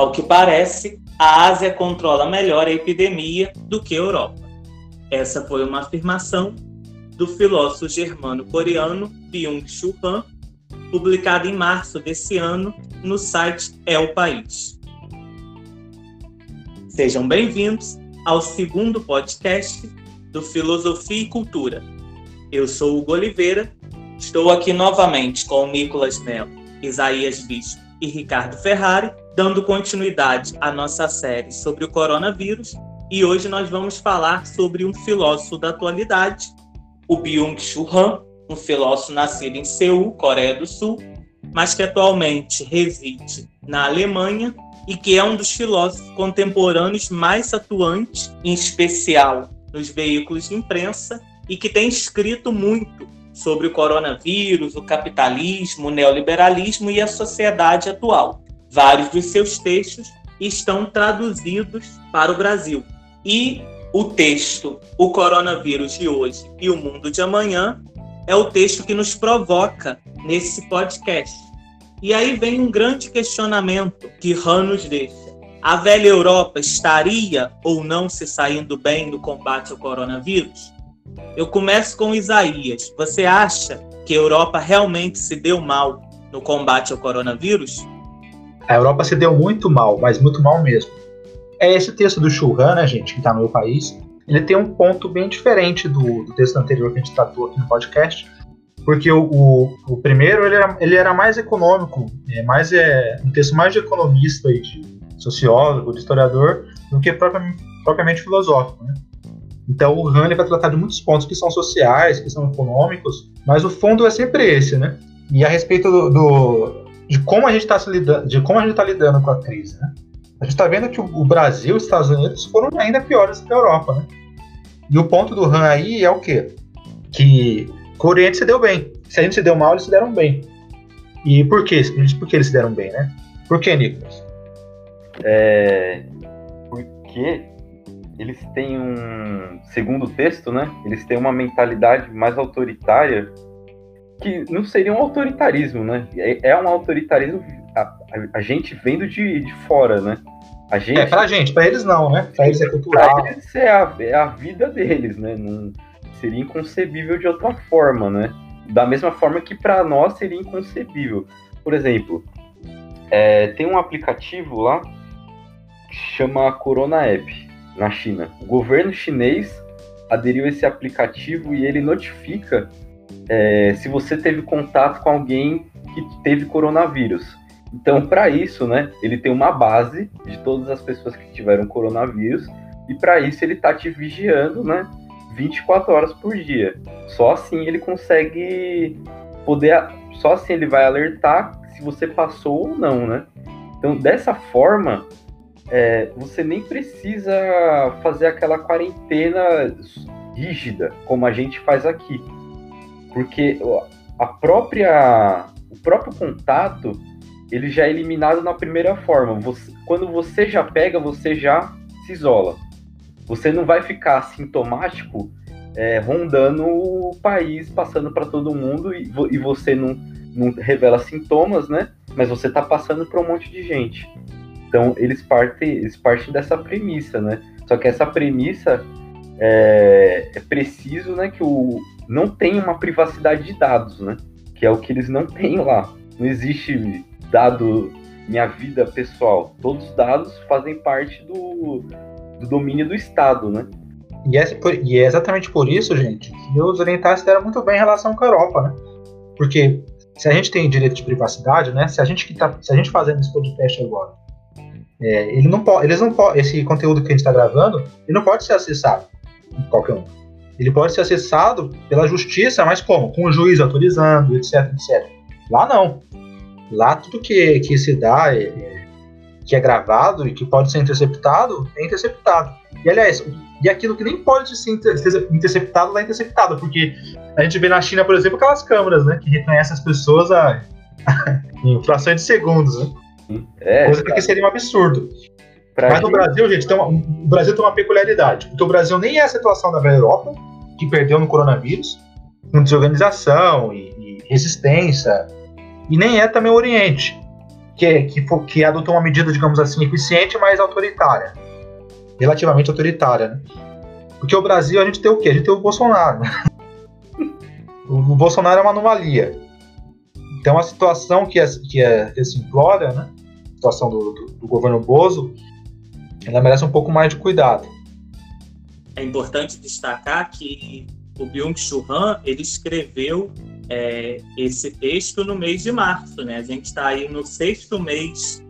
Ao que parece, a Ásia controla melhor a epidemia do que a Europa. Essa foi uma afirmação do filósofo germano-coreano Byung-Chul Han, publicada em março desse ano no site É o País. Sejam bem-vindos ao segundo podcast do Filosofia e Cultura. Eu sou Hugo Oliveira, estou aqui novamente com o Nicolas Melo, Isaías Bispo e Ricardo Ferrari, dando continuidade à nossa série sobre o coronavírus. E hoje nós vamos falar sobre um filósofo da atualidade, o Byung-Chul Han, um filósofo nascido em Seul, Coreia do Sul, mas que atualmente reside na Alemanha e que é um dos filósofos contemporâneos mais atuantes, em especial nos veículos de imprensa, e que tem escrito muito sobre o coronavírus, o capitalismo, o neoliberalismo e a sociedade atual. Vários dos seus textos estão traduzidos para o Brasil. E o texto O Coronavírus de Hoje e o Mundo de Amanhã é o texto que nos provoca nesse podcast. E aí vem um grande questionamento que Han nos deixa. A velha Europa estaria ou não se saindo bem no combate ao coronavírus? Eu começo com Isaías. Você acha que a Europa realmente se deu mal no combate ao coronavírus? A Europa se deu muito mal, mas muito mal mesmo. É esse texto do Churran, né, gente, que está no meu país. Ele tem um ponto bem diferente do, do, texto anterior que a gente tratou aqui no podcast, porque o, o, o primeiro ele era, ele era, mais econômico, é, mais é um texto mais de economista e de sociólogo, de historiador, do que propriamente, propriamente filosófico, né? Então o Han vai tratar de muitos pontos que são sociais, que são econômicos, mas o fundo é sempre esse, né? E a respeito do, do de como a gente está lidando, de como a gente está lidando com a crise, né? A gente está vendo que o, Brasil e os Estados Unidos foram ainda piores que a Europa, né? E o ponto do Han aí é o quê? Que o Oriente se deu bem. Se a gente se deu mal, eles se deram bem. E por quê? Por que eles se deram bem, né? Por que, Nicolas? É... Porque eles têm um, segundo o texto, né? Eles têm uma mentalidade mais autoritária que não seria um autoritarismo, né? É, é um autoritarismo a, a, gente vendo de, de fora, né? A gente, é, pra gente, pra eles não, né? Pra eles é cultural. Pra eles é a, é a vida deles, né? Não, seria inconcebível de outra forma, né? Da mesma forma que para nós seria inconcebível. Por exemplo, é, tem um aplicativo lá que chama Corona App na China. O governo chinês aderiu a esse aplicativo e ele notifica é, se você teve contato com alguém que teve coronavírus. Então, para isso, né, ele tem uma base de todas as pessoas que tiveram coronavírus e para isso ele está te vigiando, né, 24 horas por dia. Só assim ele consegue poder, só assim ele vai alertar se você passou ou não, né? Então, dessa forma, é, você nem precisa fazer aquela quarentena rígida como a gente faz aqui, porque a própria o próprio contato ele já é eliminado na primeira forma. Você, quando você já pega, você já se isola. Você não vai ficar sintomático é, rondando o país, passando para todo mundo e, e você não, não revela sintomas, né? Mas você está passando para um monte de gente. Então eles partem, eles partem dessa premissa, né? Só que essa premissa é, é preciso, né, que o não tem uma privacidade de dados, né? Que é o que eles não têm lá. Não existe dado minha vida pessoal. Todos os dados fazem parte do, do domínio do Estado, né? E é, e é, exatamente por isso, gente, que os orientais deram muito bem em relação com a Europa, né? Porque se a gente tem direito de privacidade, né? Se a gente que tá, se a gente fazendo esse podcast agora é, ele não pode, eles não pode, esse conteúdo que a gente está gravando, ele não pode ser acessado por qualquer um. Ele pode ser acessado pela justiça, mas como? Com o juiz autorizando, etc, etc. Lá não. Lá tudo que, que se dá, é, é, que é gravado e que pode ser interceptado, é interceptado. E aliás, e aquilo que nem pode ser interceptado, lá é interceptado, porque a gente vê na China, por exemplo, aquelas câmeras, né, que reconhecem as pessoas a, em frações de segundos, né? É, Coisa que seria um absurdo. Mas gente... no Brasil, gente, tem uma, o Brasil tem uma peculiaridade. Porque o Brasil nem é a situação da Europa, que perdeu no coronavírus, com desorganização e, e resistência, e nem é também o Oriente, que, que, que adotou uma medida, digamos assim, eficiente, mas autoritária. Relativamente autoritária, né? Porque o Brasil, a gente tem o quê? A gente tem o Bolsonaro. o Bolsonaro é uma anomalia. Então a situação que, é, que, é, que se implora, né? A situação do, do, do governo Bozo, ela merece um pouco mais de cuidado. É importante destacar que o Byung-Chul Han, ele escreveu é, esse texto no mês de março, né? A gente está aí no sexto mês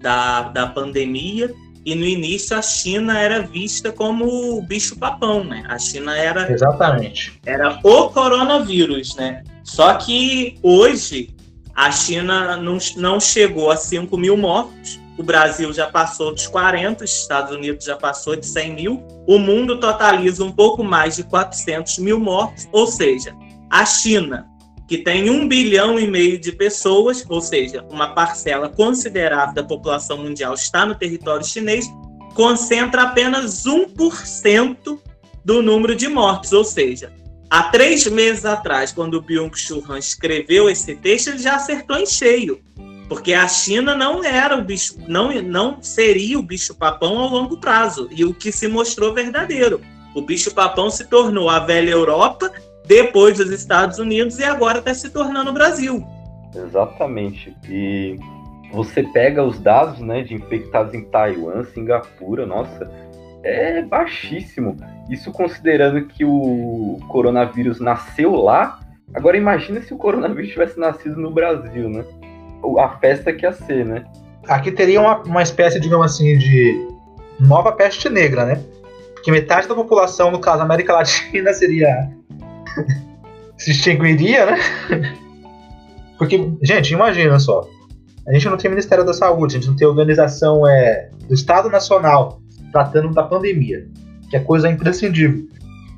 da, da pandemia e no início a China era vista como o bicho papão, né? A China era exatamente era o coronavírus, né? Só que hoje a China não, não chegou a 5 mil mortos, o Brasil já passou dos 40, os Estados Unidos já passou de 100 mil, o mundo totaliza um pouco mais de 400 mil mortos, ou seja, a China que tem um bilhão e meio de pessoas, ou seja, uma parcela considerável da população mundial está no território chinês, concentra apenas 1% do número de mortes. Ou seja, há três meses atrás, quando o Byung-Chul Han escreveu esse texto, ele já acertou em cheio. Porque a China não era o bicho, não, não seria o bicho-papão ao longo prazo. E o que se mostrou verdadeiro. O bicho-papão se tornou a velha Europa depois dos Estados Unidos e agora está se tornando o Brasil. Exatamente. E você pega os dados né, de infectados em Taiwan, Singapura, nossa, é baixíssimo. Isso considerando que o coronavírus nasceu lá. Agora imagina se o coronavírus tivesse nascido no Brasil, né? A festa que ia ser, né? Aqui teria uma, uma espécie, digamos assim, de nova peste negra, né? Porque metade da população, no caso América Latina, seria se extinguiria, né? Porque, gente, imagina só. A gente não tem Ministério da Saúde, a gente não tem organização é, do Estado Nacional tratando da pandemia, que é coisa imprescindível.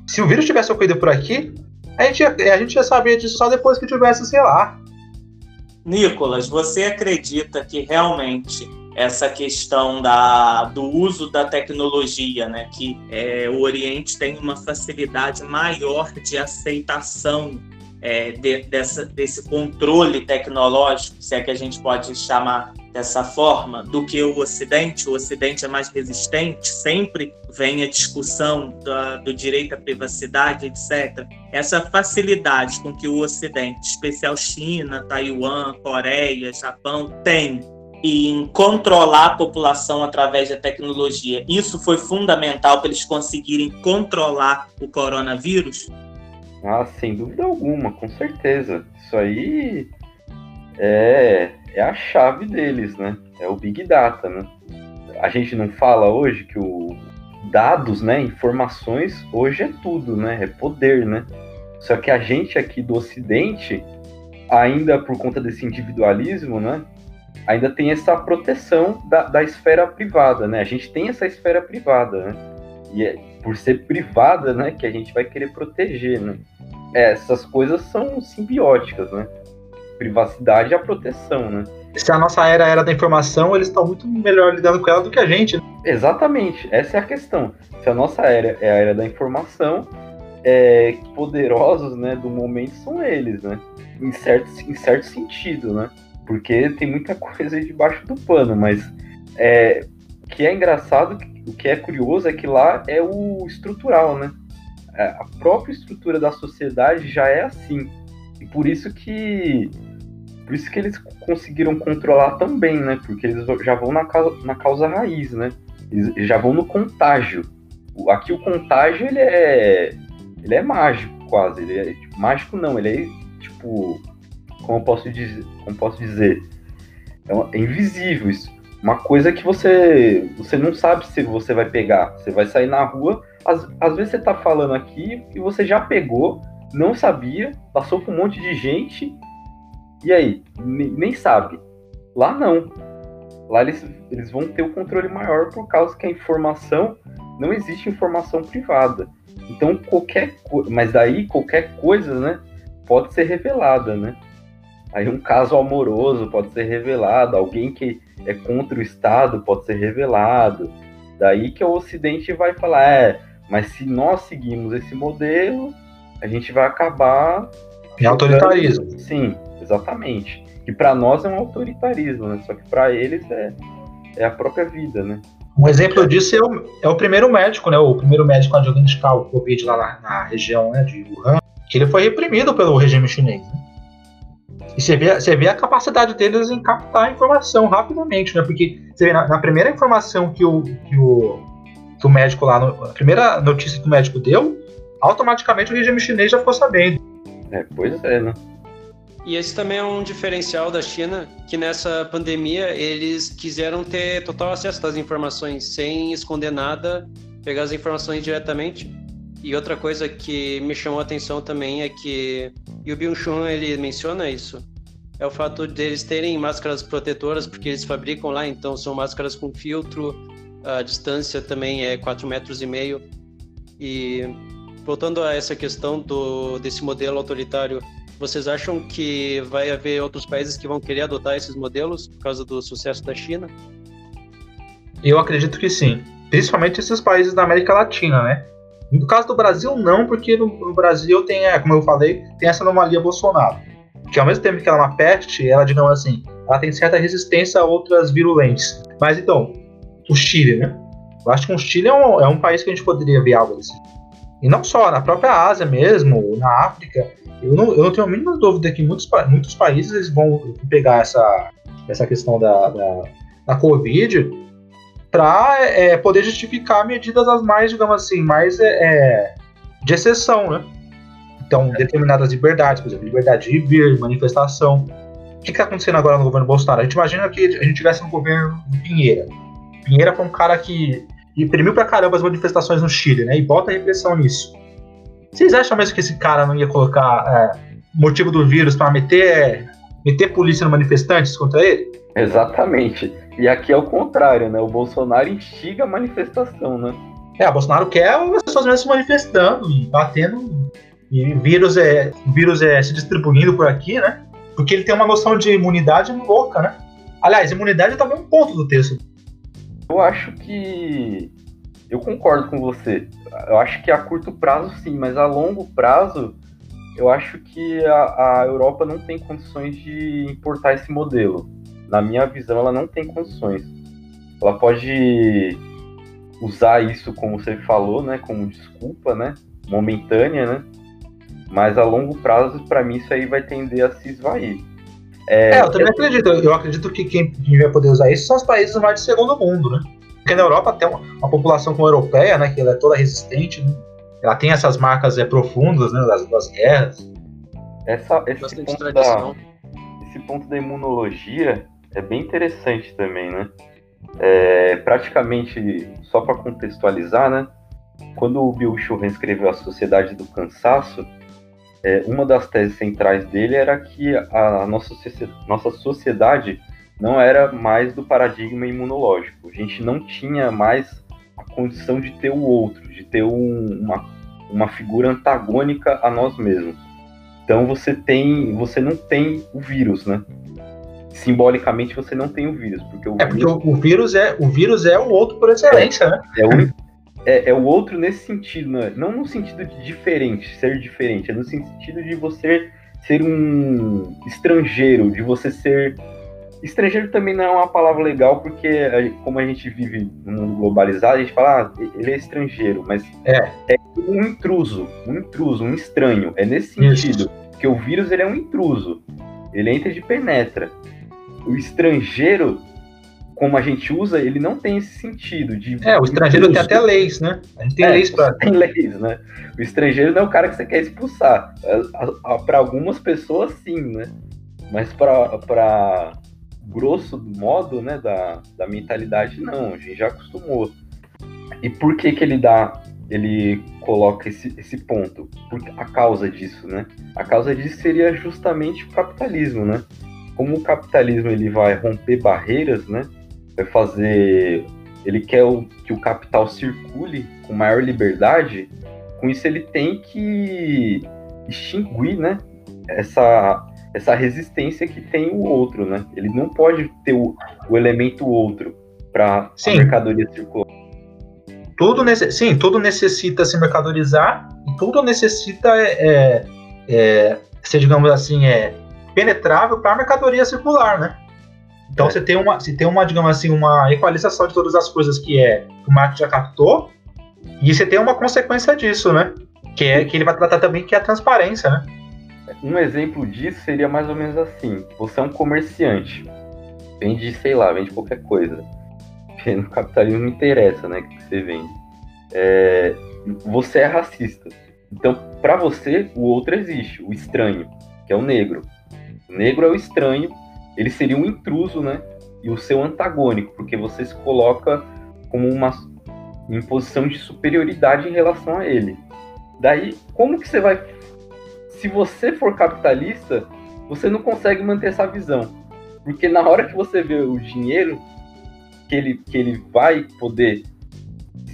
Se o vírus tivesse ocorrido por aqui, a gente, a gente já sabia disso só depois que tivesse, sei lá. Nicolas, você acredita que realmente essa questão da, do uso da tecnologia, né? que é, o Oriente tem uma facilidade maior de aceitação é, de, dessa, desse controle tecnológico, se é que a gente pode chamar dessa forma, do que o Ocidente. O Ocidente é mais resistente, sempre vem a discussão da, do direito à privacidade, etc. Essa facilidade com que o Ocidente, especial China, Taiwan, Coreia, Japão, tem em controlar a população através da tecnologia, isso foi fundamental para eles conseguirem controlar o coronavírus? Ah, sem dúvida alguma, com certeza. Isso aí é, é a chave deles, né? É o Big Data, né? A gente não fala hoje que o dados, né, informações, hoje é tudo, né? É poder, né? Só que a gente aqui do Ocidente, ainda por conta desse individualismo, né, ainda tem essa proteção da, da esfera privada, né? A gente tem essa esfera privada, né? E é por ser privada, né, que a gente vai querer proteger, né? É, essas coisas são simbióticas, né? Privacidade e a proteção, né? Se a nossa era era da informação, eles estão muito melhor lidando com ela do que a gente. Né? Exatamente, essa é a questão. Se a nossa era é a era da informação, é, poderosos, né, do momento são eles, né? Em certo, em certo sentido, né? porque tem muita coisa debaixo do pano, mas é, o que é engraçado, o que é curioso é que lá é o estrutural, né? É, a própria estrutura da sociedade já é assim. E por isso que por isso que eles conseguiram controlar tão bem, né? Porque eles já vão na causa, na causa raiz, né? Eles já vão no contágio. Aqui o contágio ele é ele é mágico quase, ele é tipo, mágico não, ele é tipo como posso dizer, como posso dizer, é, é invisível isso. Uma coisa que você você não sabe se você vai pegar. Você vai sair na rua, às, às vezes você tá falando aqui e você já pegou, não sabia, passou por um monte de gente, e aí? Nem, nem sabe. Lá não. Lá eles, eles vão ter o controle maior por causa que a informação não existe informação privada. Então qualquer mas daí qualquer coisa, né, pode ser revelada, né? Aí um caso amoroso pode ser revelado, alguém que é contra o Estado pode ser revelado. Daí que o Ocidente vai falar, é, mas se nós seguimos esse modelo, a gente vai acabar. Em autoritarismo. Sim, exatamente. Que para nós é um autoritarismo, né? Só que para eles é, é a própria vida, né? Um exemplo disso é o, é o primeiro médico, né? O primeiro médico a diagnosticar o Covid lá na, na região né, de Wuhan, que ele foi reprimido pelo regime chinês. Né? E você vê, você vê a capacidade deles em captar a informação rapidamente, né? Porque você vê, na, na primeira informação que o, que o, que o médico lá, no, a primeira notícia que o médico deu, automaticamente o regime chinês já ficou sabendo. É, pois é, né? E esse também é um diferencial da China, que nessa pandemia eles quiseram ter total acesso às informações, sem esconder nada, pegar as informações diretamente. E outra coisa que me chamou a atenção também é que, e o Byung-Chun ele menciona isso, é o fato deles terem máscaras protetoras, porque eles fabricam lá, então são máscaras com filtro, a distância também é 4 metros e meio. E voltando a essa questão do, desse modelo autoritário vocês acham que vai haver outros países que vão querer adotar esses modelos por causa do sucesso da China? Eu acredito que sim. Principalmente esses países da América Latina, né? No caso do Brasil, não, porque no, Brasil tem, é, como eu falei, tem essa anomalia Bolsonaro. Que ao mesmo tempo que ela é uma peste, ela, digamos assim, ela tem certa resistência a outras virulentes. Mas então, o Chile, né? Eu acho que o Chile é um, é um país que a gente poderia ver algo assim. E não só, na própria Ásia mesmo, na África, eu não, eu não tenho a mínima dúvida que muitos, muitos países eles vão pegar essa, essa questão da, da, da Covid para é, poder justificar medidas as mais, digamos assim, mais é, é de exceção, né? Então, determinadas liberdades, por exemplo, liberdade de vir, manifestação. O que está acontecendo agora no governo Bolsonaro? A gente imagina que a gente tivesse no governo Pinheira. Pinheira foi um cara que imprimiu pra caramba as manifestações no Chile, né? E bota repressão nisso. Vocês acham mesmo que esse cara não ia colocar é, motivo do vírus para meter, meter polícia no manifestantes contra ele? Exatamente. E aqui é o contrário, né? O Bolsonaro instiga a manifestação, né? É, o Bolsonaro quer as pessoas mesmo se manifestando e batendo. E vírus é, vírus é se distribuindo por aqui, né? Porque ele tem uma noção de imunidade louca, né? Aliás, imunidade é também um ponto do texto. Eu acho que eu concordo com você. Eu acho que a curto prazo sim, mas a longo prazo eu acho que a, a, Europa não tem condições de importar esse modelo. Na minha visão, ela não tem condições. Ela pode usar isso, como você falou, né, como desculpa, né, momentânea, né, mas a longo prazo, para mim, isso aí vai tender a se esvair. É, é eu também acredito. Eu acredito que quem, quem vai poder usar isso são os países mais de segundo mundo, né? Porque na Europa tem uma, uma população como a europeia, né, que ela é toda resistente, né? ela tem essas marcas é, profundas, né, das, das guerras. Essa, esse, ponto da, esse ponto da imunologia é bem interessante também, né? É, praticamente, só para contextualizar, né? Quando o Bill Churran escreveu A Sociedade do Cansaço, é, uma das teses centrais dele era que a nossa, nossa sociedade não era mais do paradigma imunológico. A gente não tinha mais a condição de ter o outro, de ter um, uma, uma figura antagônica a nós mesmos. Então você tem, você não tem o vírus, né? Simbolicamente você não tem o vírus, porque o é vírus, porque o, o vírus é o vírus é o outro por excelência, é, né? É o, é, é, o outro nesse sentido, né? não no sentido de diferente, ser diferente, é no sentido de você ser um estrangeiro, de você ser Estrangeiro também não é uma palavra legal, porque como a gente vive num mundo globalizado, a gente fala, ah, ele é estrangeiro, mas é. é um intruso, um intruso, um estranho. É nesse sentido, Isso. que o vírus ele é um intruso. Ele entra e penetra. O estrangeiro, como a gente usa, ele não tem esse sentido de. É, o estrangeiro tem até leis, né? A gente tem é, leis para. Tem leis, né? O estrangeiro não é o cara que você quer expulsar. Para algumas pessoas, sim, né? Mas para grosso modo, né, da, da mentalidade, não, a gente já acostumou. E por que que ele dá, ele coloca esse, esse ponto? Por a causa disso, né? A causa disso seria justamente o capitalismo, né? Como o capitalismo ele vai romper barreiras, né? Vai fazer, ele quer o, que o capital circule com maior liberdade. Com isso ele tem que extinguir, né? Essa essa resistência que tem o outro, né? Ele não pode ter o, o elemento outro para a mercadoria circular. Tudo nesse, sim, tudo necessita se mercadorizar e tudo necessita é, é, é, ser, digamos assim, é penetrável para a mercadoria circular, né? Então é. você tem uma, você tem uma, digamos assim, uma equalização de todas as coisas que é que o marketing já captou, e você tem uma consequência disso, né? Que é que ele vai tratar também que é a transparência, né? Um exemplo disso seria mais ou menos assim: você é um comerciante, vende, sei lá, vende qualquer coisa. No capitalismo não interessa, né, que você vende. É, você é racista. Então, para você, o outro existe, o estranho, que é o negro. O negro é o estranho, ele seria um intruso, né? E o seu antagônico, porque você se coloca como uma em posição de superioridade em relação a ele. Daí, como que você vai se você for capitalista, você não consegue manter essa visão. Porque na hora que você vê o dinheiro que ele, que ele vai poder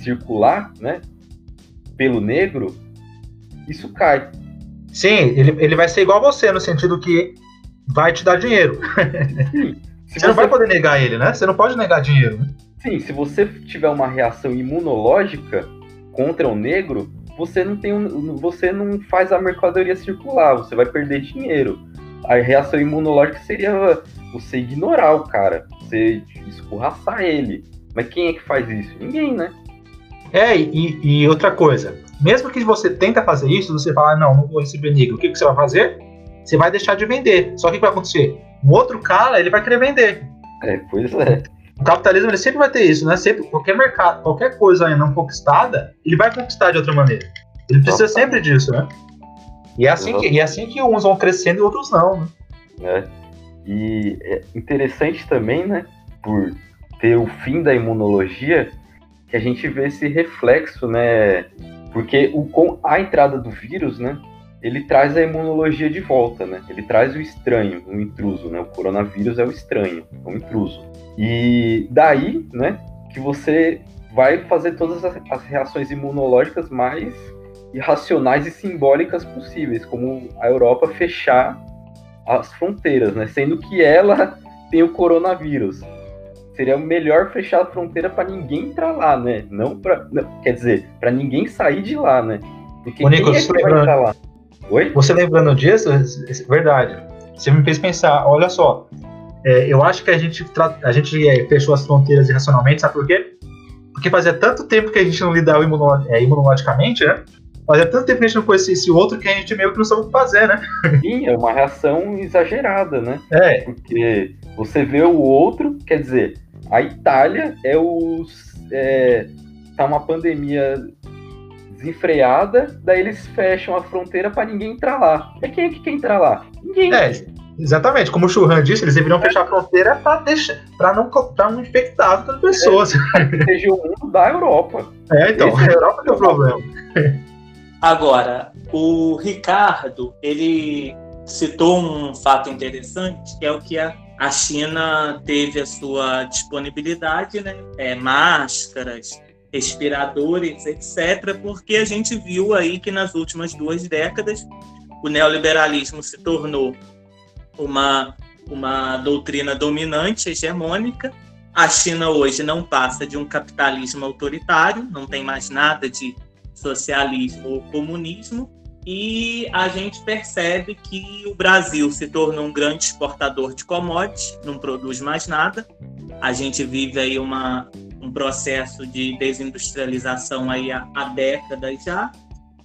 circular, né, pelo negro, isso cai. Sim, ele, ele vai ser igual a você, no sentido que vai te dar dinheiro. Sim, você, você, não vai poder negar ele, né? Você não pode negar dinheiro. Né? Sim, se você tiver uma reação imunológica contra o negro, você não tem um, você não faz a mercadoria circular, você vai perder dinheiro. A reação imunológica seria você ignorar o cara, você escorraçar ele. Mas quem é que faz isso? Ninguém, né? É, e, e outra coisa, mesmo que você tenta fazer isso, você fala, não, não vou receber negro, o que, que você vai fazer? Você vai deixar de vender. Só que o que vai acontecer? Um outro cara, ele vai querer vender. É, pois é. O capitalismo ele sempre vai ter isso, né? Sempre, qualquer mercado, qualquer coisa ainda não conquistada, ele vai conquistar de outra maneira. Ele precisa sempre disso, né? E é assim que, e é assim que uns vão crescendo e outros não, né? É. E é interessante também, né? Por ter o fim da imunologia, que a gente vê esse reflexo, né? Porque o, com a entrada do vírus, né? Ele traz a imunologia de volta, né? Ele traz o estranho, o intruso, né? O coronavírus é o estranho, é o intruso. E daí, né, que você vai fazer todas as reações imunológicas mais irracionais e simbólicas possíveis, como a Europa fechar as fronteiras, né? Sendo que ela tem o coronavírus. Seria melhor fechar a fronteira para ninguém entrar lá, né? Não para, quer dizer, para ninguém sair de lá, né? Porque Ô, Nico, é que vai entrar lá? Oi? Você lembrando disso, verdade. Você me fez pensar, olha só, é, eu acho que a gente, a gente é, fechou as fronteiras irracionalmente, sabe por quê? Porque fazia tanto tempo que a gente não lidava imuno, é, imunologicamente, né? Fazia tanto tempo que a gente não conhecia esse outro que a gente meio que não sabe o que fazer, né? Sim, é uma reação exagerada, né? É. Porque você vê o outro, quer dizer, a Itália é os. É, tá uma pandemia desenfreada, daí eles fecham a fronteira para ninguém entrar lá. É quem é que quer entrar lá? Ninguém. É, Exatamente, como o Churran disse, eles deveriam fechar a fronteira para deixar, para não, não infectar pessoas. É, o mundo da Europa. É, então, Esse a Europa é o problema. Agora, o Ricardo, ele citou um fato interessante, que é o que a, a China teve a sua disponibilidade, né? É, máscaras, respiradores, etc., porque a gente viu aí que nas últimas duas décadas o neoliberalismo se tornou uma, uma doutrina dominante, hegemônica. A China hoje não passa de um capitalismo autoritário, não tem mais nada de socialismo ou comunismo. E a gente percebe que o Brasil se tornou um grande exportador de commodities, não produz mais nada. A gente vive aí uma, um processo de desindustrialização aí há, há décadas já.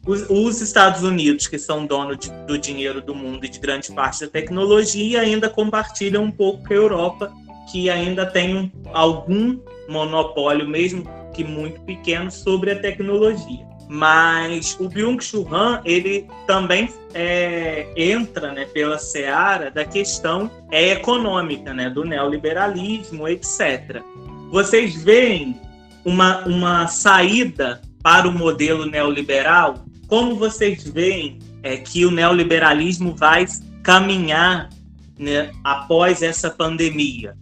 Os, os, Estados Unidos, que são dono de, do dinheiro do mundo e de grande parte da tecnologia, ainda compartilham um pouco com a Europa, que ainda tem um, algum monopólio, mesmo que muito pequeno, sobre a tecnologia. Mas o Byung-Chul Han, ele também é, entra né, pela seara da questão é, econômica, né, do neoliberalismo, etc. Vocês veem uma, uma saída para o modelo neoliberal como vocês veem é, que o neoliberalismo vai caminhar né, após essa pandemia?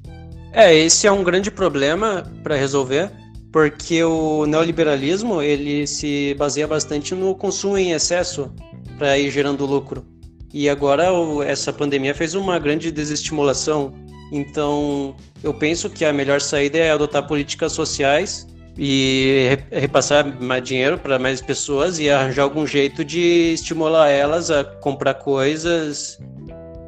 É, esse é um grande problema para resolver, porque o neoliberalismo ele se baseia bastante no consumo em excesso para ir gerando lucro. E agora essa pandemia fez uma grande desestimulação. Então, eu penso que a melhor saída é adotar políticas sociais e repassar mais dinheiro para mais pessoas e arranjar algum jeito de estimular elas a comprar coisas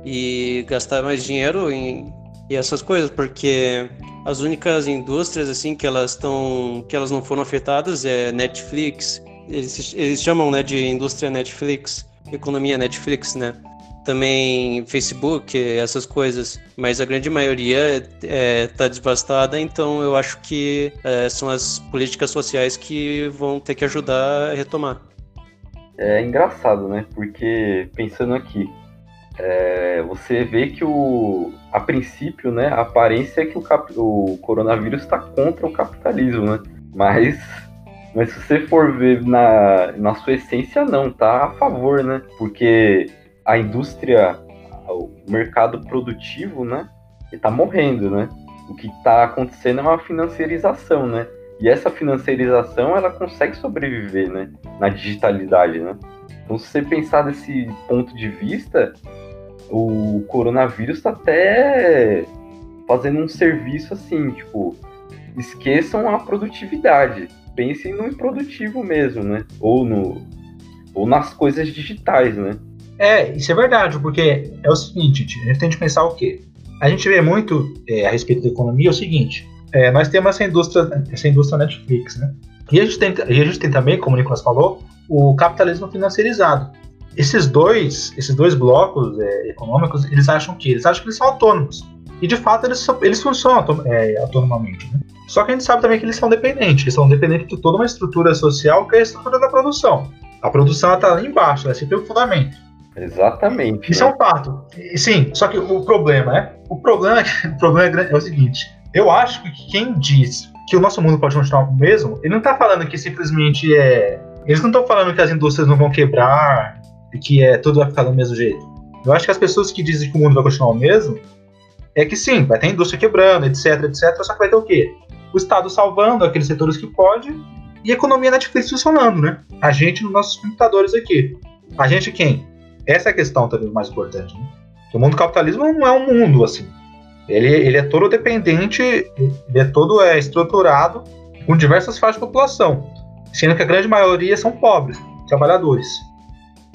e gastar mais dinheiro em, em essas coisas, porque as únicas indústrias assim que elas estão que elas não foram afetadas é Netflix. Eles, eles chamam né de indústria Netflix economia Netflix né? Também Facebook essas coisas. Mas a grande maioria está é, tá devastada então eu acho que é, são as políticas sociais que vão ter que ajudar a retomar. É engraçado né? Porque pensando aqui é, você vê que o, a princípio, né, a aparência é que o, cap, o coronavírus está contra o capitalismo, né? Mas, mas se você for ver na, na sua essência, não, tá a favor, né? Porque a indústria, o mercado produtivo, né, está morrendo, né? O que está acontecendo é uma financiarização, né? E essa financiarização, ela consegue sobreviver, né? Na digitalidade, né? Então, se você pensar desse ponto de vista, o coronavírus está até fazendo um serviço assim, tipo, esqueçam a produtividade, pensem no improdutivo mesmo, né? Ou no ou nas coisas digitais, né? É, isso é verdade, porque é o seguinte, a gente tem que pensar o quê? A gente vê muito é, a respeito da economia é o seguinte, é, nós temos essa indústria, essa indústria Netflix, né? E a gente tem, a gente tem também, como o Nicolas falou, o capitalismo financiarizado. Esses dois, esses dois blocos é, econômicos, eles acham que eles acham que eles são autônomos. E de fato eles, eles funcionam é, autonomamente. Né? Só que a gente sabe também que eles são dependentes. Eles são dependentes de toda uma estrutura social que é a estrutura da produção. A produção está lá embaixo, ela é sempre o fundamento. Exatamente. Isso né? é um fato. E, sim, só que o problema é. O problema, o problema é, é o seguinte: eu acho que quem diz que o nosso mundo pode continuar o mesmo, ele não está falando que simplesmente é. Eles não estão falando que as indústrias não vão quebrar, que é tudo vai ficar do mesmo jeito. Eu acho que as pessoas que dizem que o mundo vai continuar o mesmo é que sim, vai ter indústria quebrando, etc, etc, só que vai ter o quê? O Estado salvando aqueles setores que pode e a economia Netflix funcionando, né? A gente nos nossos computadores aqui. A gente quem? Essa é a questão também mais importante, né? o mundo capitalismo não é um mundo assim. Ele, ele é todo dependente, ele é todo é, estruturado com diversas faixas de população, sendo que a grande maioria são pobres, trabalhadores.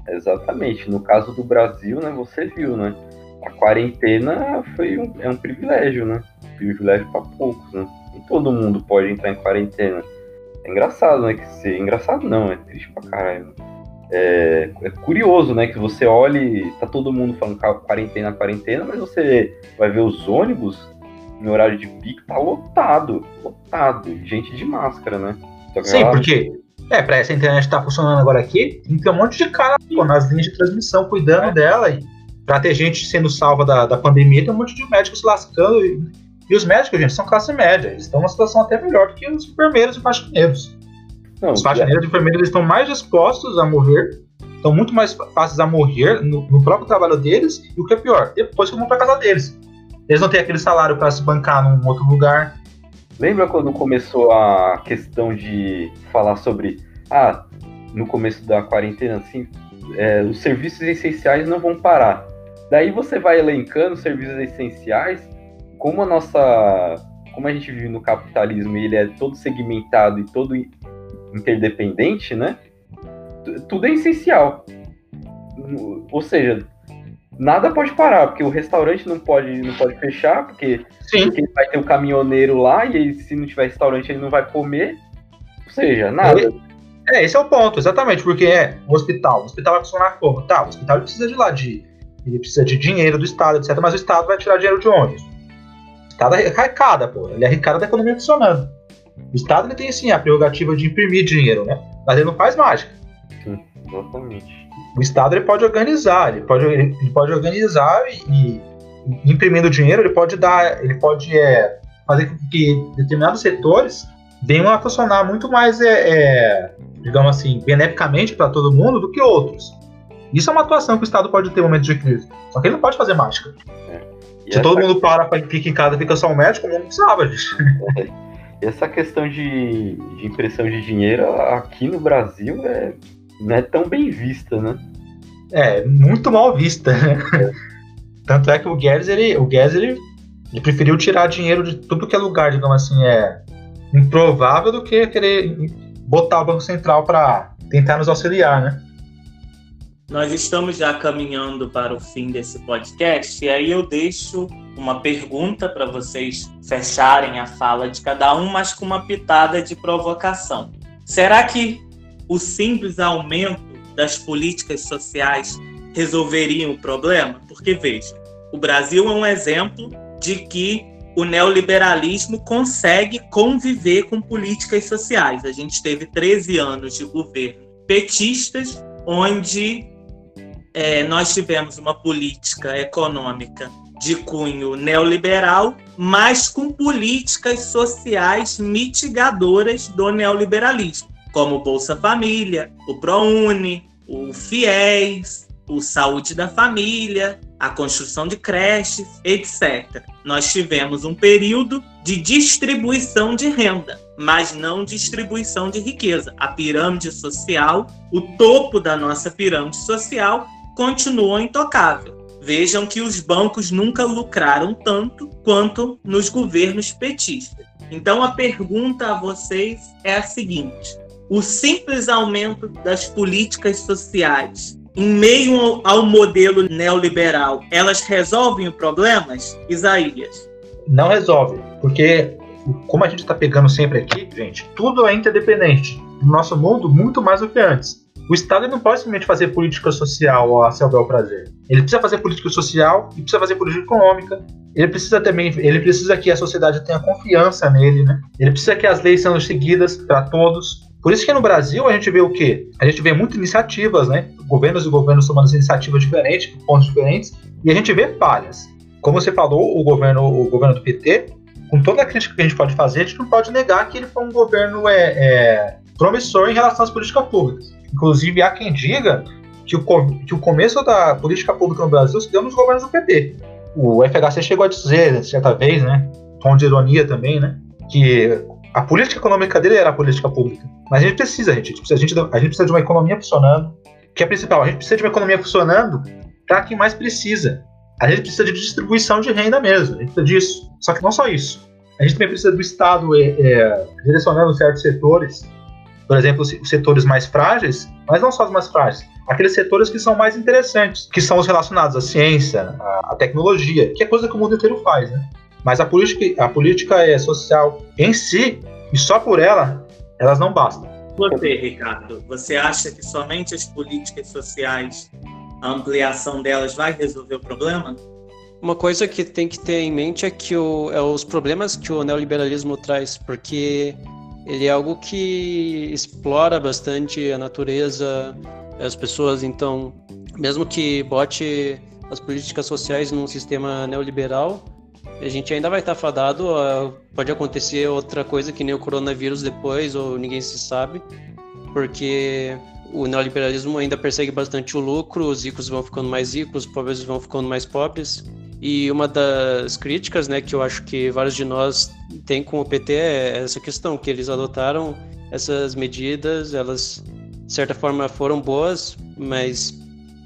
Exatamente. No caso do Brasil, né, você viu, né? A quarentena foi um, é um privilégio, né? Um privilégio para poucos, né? E todo mundo pode entrar em quarentena. É engraçado, né? Que se... Engraçado não, é triste pra caralho. É, é curioso, né? Que você olhe, tá todo mundo falando quarentena, quarentena, mas você vai ver os ônibus em horário de pico, tá lotado, lotado, gente de máscara, né? Sim, porque é, pra essa internet estar tá funcionando agora aqui, tem que ter um monte de cara pô, nas linhas de transmissão cuidando é. dela. E pra ter gente sendo salva da, da pandemia, tem um monte de médicos se lascando. E, e os médicos, gente, são classe média. Eles estão numa situação até melhor do que os enfermeiros e faxineiros. Não, os faxineiros e enfermeiros eles estão mais dispostos a morrer, estão muito mais fáceis a morrer no, no, próprio trabalho deles, e o que é pior, depois que vão pra casa deles. Eles não têm aquele salário para se bancar num outro lugar, Lembra quando começou a questão de falar sobre, ah, no começo da quarentena, assim, é, os serviços essenciais não vão parar. Daí você vai elencando os serviços essenciais, como a nossa, como a gente vive no capitalismo ele é todo segmentado e todo interdependente, né? Tudo é essencial. Ou seja, nada pode parar, porque o restaurante não pode, não pode fechar, porque, porque vai ter o um caminhoneiro lá e se não tiver restaurante ele não vai comer. Ou seja, nada. É, esse é o ponto, exatamente, porque é o hospital. O hospital vai funcionar como? Tá, o hospital precisa de lá de. Ele precisa de dinheiro do Estado, etc. Mas o Estado vai tirar dinheiro de onde? O Estado arrecada, pô. Ele arrecada da economia funcionando. O Estado ele tem sim a prerrogativa de imprimir dinheiro, né? Mas ele não faz mágica. Sim, exatamente o Estado ele pode organizar, ele pode, ele, pode organizar e, e, imprimindo dinheiro, ele pode dar, ele pode é, fazer com que determinados setores venham a funcionar muito mais, é, é digamos assim, beneficamente para todo mundo do que outros. Isso é uma atuação que o Estado pode ter em momentos de crise. Só que ele não pode fazer mágica. É. Se todo mundo para, fica em casa, fica só um médico, o mundo precisava disso. E essa questão de, de impressão de dinheiro aqui no Brasil é não é tão bem vista, né? É, muito mal vista, né? É. Tanto é que o Guedes, ele, o Guedes, ele, ele preferiu tirar dinheiro de tudo que é lugar, digamos assim, é improvável do que querer botar o Banco Central para tentar nos auxiliar, né? Nós estamos já caminhando para o fim desse podcast e aí eu deixo uma pergunta para vocês fecharem a fala de cada um, mas com uma pitada de provocação. Será que o simples aumento das políticas sociais resolveria o problema? Porque veja, o Brasil é um exemplo de que o neoliberalismo consegue conviver com políticas sociais. A gente teve 13 anos de governo petistas, onde é, nós tivemos uma política econômica de cunho neoliberal, mas com políticas sociais mitigadoras do neoliberalismo, como o Bolsa Família, o ProUni, o FIES, o Saúde da Família, a construção de creches, etc. Nós tivemos um período de distribuição de renda, mas não distribuição de riqueza. A pirâmide social, o topo da nossa pirâmide social, continuou intocável. Vejam que os bancos nunca lucraram tanto quanto nos governos petistas. Então a pergunta a vocês é a seguinte: o simples aumento das políticas sociais em meio ao modelo neoliberal, elas resolvem os problemas, Isaías? Não resolve, porque como a gente está pegando sempre aqui, gente, tudo é interdependente. No nosso mundo, muito mais do que antes. O Estado não pode simplesmente fazer política social a seu bel prazer. Ele precisa fazer política social e precisa fazer política econômica. Ele precisa também, ele precisa que a sociedade tenha confiança nele, né? Ele precisa que as leis sejam seguidas para todos. Por isso que no Brasil a gente vê o quê? A gente vê muitas iniciativas, né? Governos e governos tomando iniciativas diferentes, pontos diferentes, e a gente vê falhas. Como você falou, o governo, o governo do PT, com toda a crítica que a gente pode fazer, a gente não pode negar que ele foi um governo é, é promissor em relação às políticas públicas. Inclusive, há quem diga que o, que o começo da política pública no Brasil se deu nos governos do PT. O FHC chegou a dizer, certa vez, né, tom de ironia também, né, que a política econômica dele era a política pública. Mas a gente precisa, gente, a gente precisa, a gente, a gente precisa de uma economia funcionando, que é principal. A gente precisa de uma economia funcionando para quem mais precisa. A gente precisa de distribuição de renda mesmo, a gente precisa disso. Só que não só isso. A gente também precisa do Estado é, é, direcionando certos setores por exemplo, os setores mais frágeis, mas não só os mais frágeis, aqueles setores que são mais interessantes, que são os relacionados à ciência, à, à tecnologia, que é coisa que o mundo inteiro faz, né? Mas a política, a política é social em si, e só por ela, elas não bastam. Você, Ricardo, você acha que somente as políticas sociais, a ampliação delas vai resolver o problema? Uma coisa que tem que ter em mente é que o, é os problemas que o neoliberalismo traz, porque ele é algo que explora bastante a natureza, as pessoas, então, mesmo que bote as políticas sociais num sistema neoliberal, a gente ainda vai estar fadado, pode acontecer outra coisa que nem o coronavírus depois, ou ninguém se sabe, porque o neoliberalismo ainda persegue bastante o lucro, os ricos vão ficando mais ricos, os pobres vão ficando mais pobres, e uma das críticas, né, que eu acho que vários de nós têm com o PT é essa questão que eles adotaram essas medidas, elas de certa forma foram boas, mas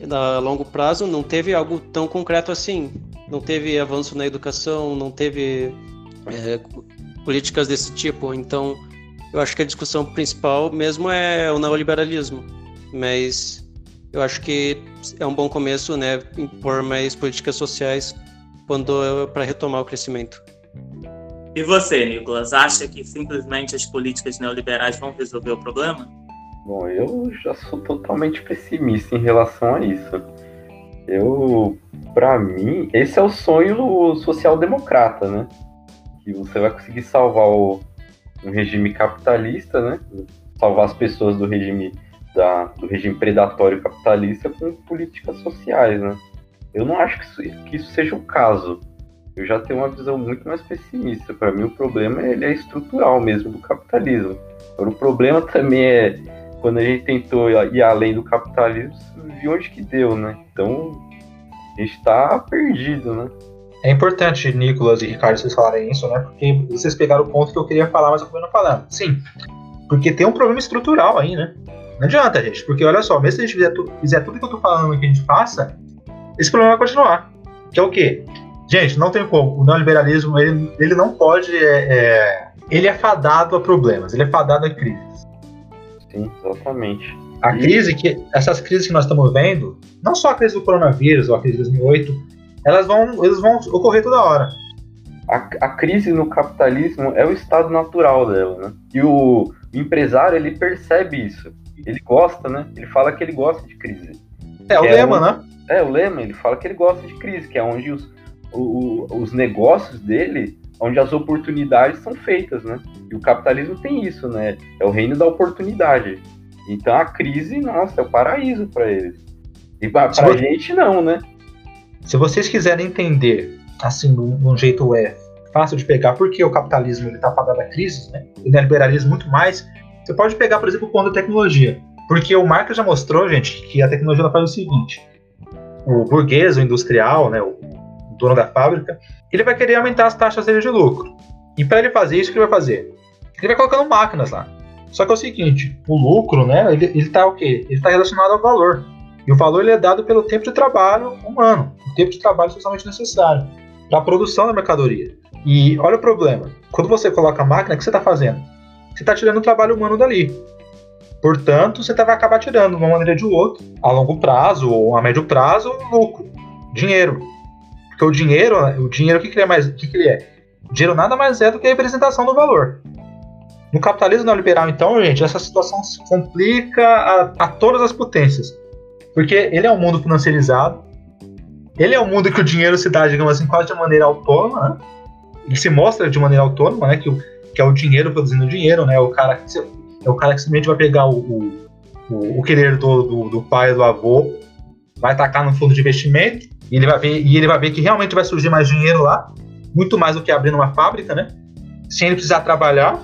a longo prazo não teve algo tão concreto assim. Não teve avanço na educação, não teve é, políticas desse tipo. Então, eu acho que a discussão principal mesmo é o neoliberalismo. Mas eu acho que é um bom começo, né, impor mais políticas sociais quando para retomar o crescimento. E você, Nicolas, acha que simplesmente as políticas neoliberais vão resolver o problema? Bom, eu já sou totalmente pessimista em relação a isso. Eu, para mim, esse é o sonho social-democrata, né? Que você vai conseguir salvar o, um regime capitalista, né? Salvar as pessoas do regime da, do regime predatório capitalista com políticas sociais, né? Eu não acho que isso, que isso seja o caso. Eu já tenho uma visão muito mais pessimista. Para mim, o problema ele é estrutural mesmo do capitalismo. Agora, o problema também é quando a gente tentou ir além do capitalismo, viu onde que deu, né? Então, a gente está perdido, né? É importante, Nicolas e Ricardo, vocês falarem isso, né? Porque vocês pegaram o ponto que eu queria falar, mas eu acabei não falando. Sim, porque tem um problema estrutural aí, né? Não adianta, gente, porque olha só, mesmo se a gente fizer, tu, fizer tudo que eu tô falando que a gente faça, esse problema vai continuar. Que é o quê? Gente, não tem como. O neoliberalismo, ele, ele não pode. É, é, ele é fadado a problemas, ele é fadado a crises. Sim, exatamente. A crise que essas crises que nós estamos vendo, não só a crise do coronavírus ou a crise de 2008, elas vão, eles vão ocorrer toda hora. A, a crise no capitalismo é o estado natural dela, né? E o, empresário ele percebe isso. Ele gosta, né? Ele fala que ele gosta de crise. É o É lema, um- né? É, o lema, ele fala que ele gosta de crise, que é onde os, o- os negócios dele, onde as oportunidades são feitas, né? E o capitalismo tem isso, né? É o reino da oportunidade. Então a crise, nossa, é o paraíso para eles. E pra você- gente não, né? Se vocês quiserem entender, assim, de um jeito é fácil de pegar, porque o capitalismo está fadado a crises, né? O neoliberalismo muito mais. Você pode pegar, por exemplo, o ponto da tecnologia. Porque o Marx já mostrou, gente, que a tecnologia faz o seguinte: o burguês, o industrial, né, o dono da fábrica, ele vai querer aumentar as taxas dele de lucro. E para ele fazer isso, o que ele vai fazer? Ele vai colocando máquinas lá. Só que é o seguinte: o lucro, né, ele, ele tá o quê? Ele está relacionado ao valor. E o valor ele é dado pelo tempo de trabalho humano, o tempo de trabalho socialmente necessário para a produção da mercadoria. E olha o problema: quando você coloca a máquina, o que você está fazendo? Você está tirando o trabalho humano dali. Portanto, você tá- vai acabar tirando, de uma maneira ou de outra, a longo prazo ou a médio prazo, lucro, dinheiro. Porque o dinheiro, o dinheiro, o que, que ele é mais? O que, que ele é? O dinheiro nada mais é do que a representação do valor. No capitalismo neoliberal, então, gente, essa situação se complica a, a todas as potências. Porque ele é um mundo financiarizado, ele é um mundo que o dinheiro se dá, digamos assim, quase de maneira autônoma, né? Ele se mostra de maneira autônoma, né? Que, que é o dinheiro produzindo dinheiro, né? O cara que, é o cara que simplesmente vai pegar o, o, o, o que ele herdou do, do pai do avô, vai tacar no fundo de investimento, e ele vai ver, e ele vai ver que realmente vai surgir mais dinheiro lá, muito mais do que abrindo uma fábrica, né? Sem ele precisar trabalhar.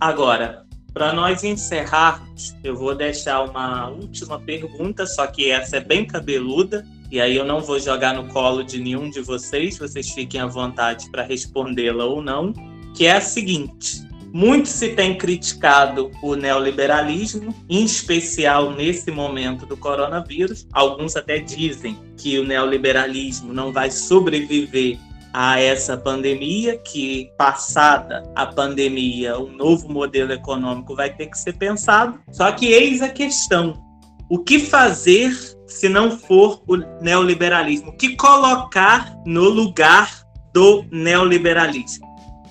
Agora, para nós encerrarmos, eu vou deixar uma última pergunta, só que essa é bem cabeluda, e aí eu não vou jogar no colo de nenhum de vocês, vocês fiquem à vontade para respondê-la ou não, que é a seguinte: muito se tem criticado o neoliberalismo, em especial nesse momento do coronavírus. Alguns até dizem que o neoliberalismo não vai sobreviver a essa pandemia, que passada a pandemia, um novo modelo econômico vai ter que ser pensado. Só que eis a questão: o que fazer se não for o neoliberalismo? O que colocar no lugar do neoliberalismo?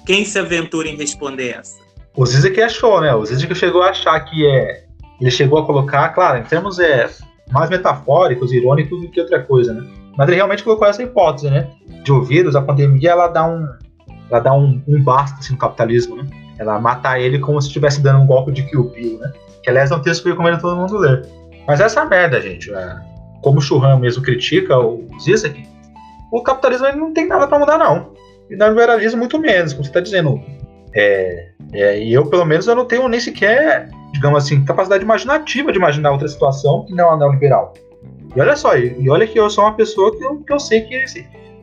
Quem se aventura em responder essa? O Zizek achou, né? O Zizek chegou a achar que é. Ele chegou a colocar, claro, em termos é, mais metafóricos, irônicos do que outra coisa, né? Mas ele realmente colocou essa hipótese, né? De ouvidos, a pandemia ela dá um. Ela dá um, um basta assim, no capitalismo, né? Ela mata ele como se estivesse dando um golpe de Kill Bill, né? Que aliás é um texto que eu recomendo todo mundo ler. Mas essa é merda, gente. É, como o Churran mesmo critica o Zizek, o capitalismo ele não tem nada pra mudar, não. E no liberalismo, muito menos, como você tá dizendo. É, é, e eu, pelo menos, eu não tenho nem sequer, digamos assim, capacidade imaginativa de imaginar outra situação que não a neoliberal. E olha só, e, olha que eu sou uma pessoa que eu, que eu sei que,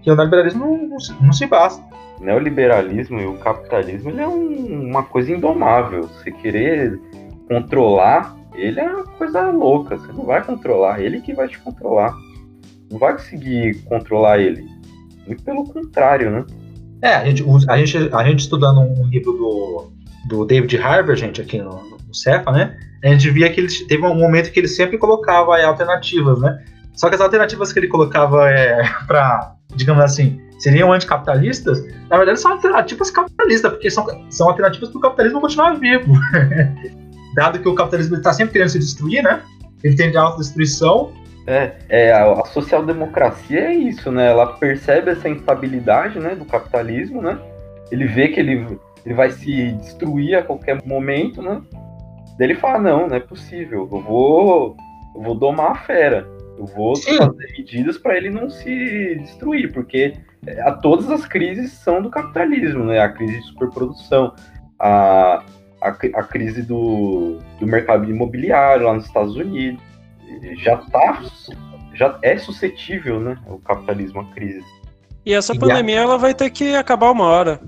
que o neoliberalismo não, não, se- não se basta. O neoliberalismo e o capitalismo ele é um- uma coisa indomável. Você querer controlar, ele é uma coisa louca. Você não vai controlar, ele que vai te controlar. Não vai conseguir controlar ele. Muito pelo contrário, né? É, a gente, a gente, a gente estudando um livro do, do David Harvey, gente, aqui no, no Cefa, né? A gente via que ele teve um momento que ele sempre colocava alternativas, né? Só que as alternativas que ele colocava é, para, digamos assim, seriam anticapitalistas, na verdade são alternativas capitalistas, porque são, são alternativas para o capitalismo continuar vivo. Dado que o capitalismo está sempre querendo se destruir, né? Ele tende à autodestruição. É, é a, a social-democracia é isso, né? Ela percebe essa instabilidade né, do capitalismo, né? Ele vê que ele, ele vai se destruir a qualquer momento, né? Daí ele fala, não, não é possível. Eu vou, eu vou domar a fera. Eu vou Sim. fazer medidas para ele não se destruir, porque é, a, todas as crises são do capitalismo, né? A crise de superprodução, a, a, a crise do, do mercado imobiliário lá nos Estados Unidos. Já tá, já é suscetível, né? O capitalismo à crise. E essa a- pandemia ela vai ter que acabar uma hora.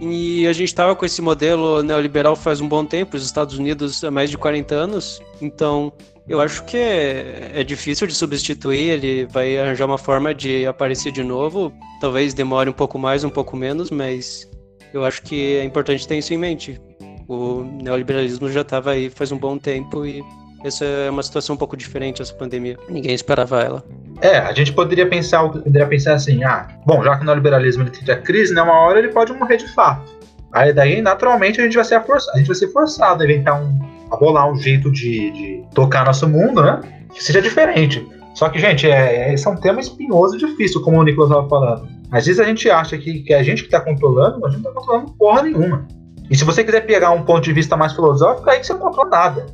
E a gente estava com esse modelo neoliberal faz um bom tempo, os Estados Unidos há mais de 40 anos. Então, eu acho que é, é difícil de substituir. Ele vai arranjar uma forma de aparecer de novo. Talvez demore um pouco mais, um pouco menos, mas eu acho que é importante ter isso em mente. O neoliberalismo já estava aí faz um bom tempo e Essa é uma situação um pouco diferente, essa pandemia. Ninguém esperava ela. É, a gente poderia pensar, poderia pensar assim, ah, bom, já que o neoliberalismo ele tem a crise, né, uma hora ele pode morrer de fato. Aí daí, naturalmente, a gente vai ser, forçado, a gente vai ser forçado a inventar um, a bolar um jeito de, de tocar nosso mundo, né, que seja diferente. Só que, gente, é, esse é um tema espinhoso e difícil, como o Nicolas estava falando. Às vezes a gente acha que, que é a gente que está controlando, mas a gente não está controlando porra nenhuma. E se você quiser pegar um ponto de vista mais filosófico, aí que você não controla nada.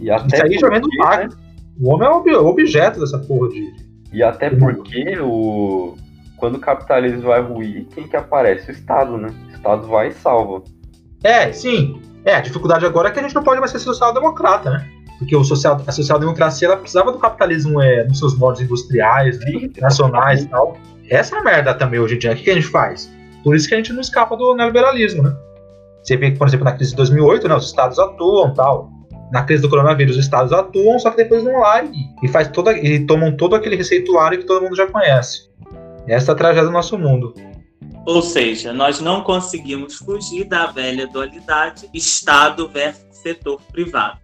E até Isso aí já vem do Marx. O homem é o objeto dessa porra de. E até porque o quando o capitalismo vai ruir, quem que aparece? O Estado, né? O Estado vai e salva. É, sim. É, a dificuldade agora é que a gente não pode mais ser social-democrata, né? Porque o social, a social-democracia ela precisava do capitalismo é, nos seus modos industriais, né, nacionais e tal. Essa é a merda também hoje em dia. O que, que a gente faz? Por isso que a gente não escapa do neoliberalismo, né? Você vê que, por exemplo, na crise de 2008, né, os estados atuam tal. Na crise do coronavírus, os estados atuam, só que depois vão lá e, e, faz toda, e tomam todo aquele receituário que todo mundo já conhece. Essa é a tragédia do nosso mundo. Ou seja, nós não conseguimos fugir da velha dualidade Estado versus setor privado.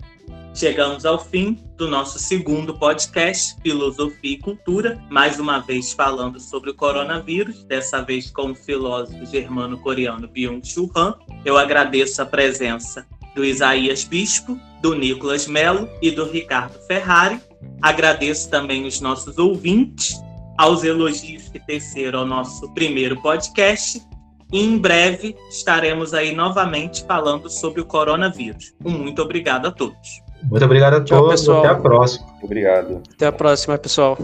Chegamos ao fim do nosso segundo podcast, Filosofia e Cultura, mais uma vez falando sobre o coronavírus, dessa vez com o filósofo germano-coreano Byung-Chul Han. Eu agradeço a presença do Isaías Bispo, do Nicolas Melo e do Ricardo Ferrari. Agradeço também os nossos ouvintes, aos elogios que teceram ao nosso primeiro podcast. E em breve estaremos aí novamente falando sobre o coronavírus. Um muito obrigado a todos. Muito obrigado a Tchau, todos. pessoal. Até a próxima. Obrigado. Até a próxima, pessoal.